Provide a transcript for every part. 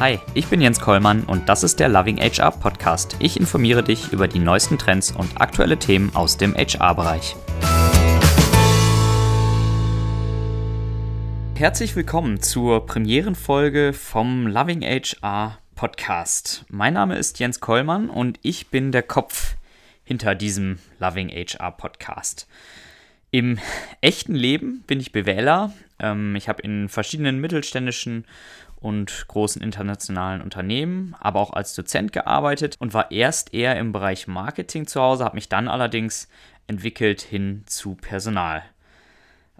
Hi, ich bin Jens Kollmann und das ist der Loving HR Podcast. Ich informiere dich über die neuesten Trends und aktuelle Themen aus dem HR-Bereich. Herzlich willkommen zur Premierenfolge vom Loving HR Podcast. Mein Name ist Jens Kollmann und ich bin der Kopf hinter diesem Loving HR Podcast. Im echten Leben bin ich BWLer. Ähm, ich habe in verschiedenen mittelständischen und großen internationalen Unternehmen, aber auch als Dozent gearbeitet und war erst eher im Bereich Marketing zu Hause, habe mich dann allerdings entwickelt hin zu Personal.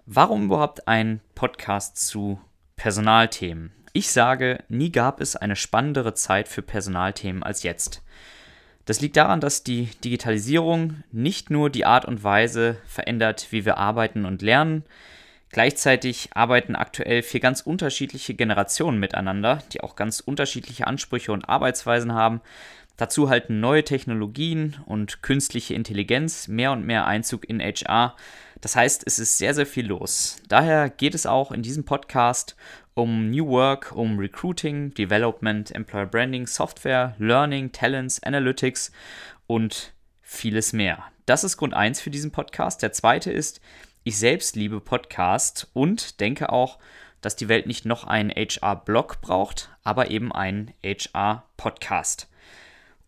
Warum überhaupt ein Podcast zu Personalthemen? Ich sage, nie gab es eine spannendere Zeit für Personalthemen als jetzt. Das liegt daran, dass die Digitalisierung nicht nur die Art und Weise verändert, wie wir arbeiten und lernen, Gleichzeitig arbeiten aktuell vier ganz unterschiedliche Generationen miteinander, die auch ganz unterschiedliche Ansprüche und Arbeitsweisen haben. Dazu halten neue Technologien und künstliche Intelligenz mehr und mehr Einzug in HR. Das heißt, es ist sehr, sehr viel los. Daher geht es auch in diesem Podcast um New Work, um Recruiting, Development, Employer Branding, Software, Learning, Talents, Analytics und vieles mehr. Das ist Grund 1 für diesen Podcast. Der zweite ist, ich selbst liebe Podcasts und denke auch, dass die Welt nicht noch einen HR-Blog braucht, aber eben einen HR-Podcast.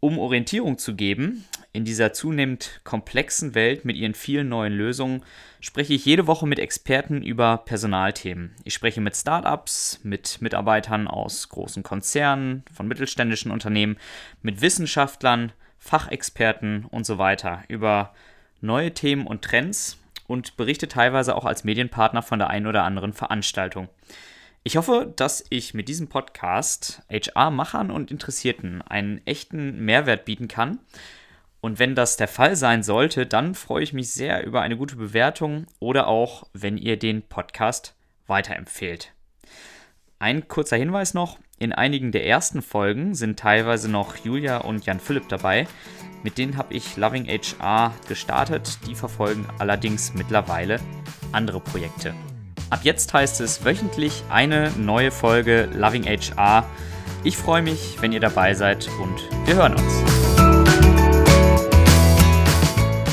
Um Orientierung zu geben in dieser zunehmend komplexen Welt mit ihren vielen neuen Lösungen, spreche ich jede Woche mit Experten über Personalthemen. Ich spreche mit Startups, mit Mitarbeitern aus großen Konzernen, von mittelständischen Unternehmen, mit Wissenschaftlern, Fachexperten und so weiter über neue Themen und Trends und berichte teilweise auch als Medienpartner von der einen oder anderen Veranstaltung. Ich hoffe, dass ich mit diesem Podcast HR-Machern und Interessierten einen echten Mehrwert bieten kann. Und wenn das der Fall sein sollte, dann freue ich mich sehr über eine gute Bewertung oder auch, wenn ihr den Podcast weiterempfehlt. Ein kurzer Hinweis noch, in einigen der ersten Folgen sind teilweise noch Julia und Jan Philipp dabei. Mit denen habe ich Loving HR gestartet. Die verfolgen allerdings mittlerweile andere Projekte. Ab jetzt heißt es wöchentlich eine neue Folge Loving HR. Ich freue mich, wenn ihr dabei seid und wir hören uns.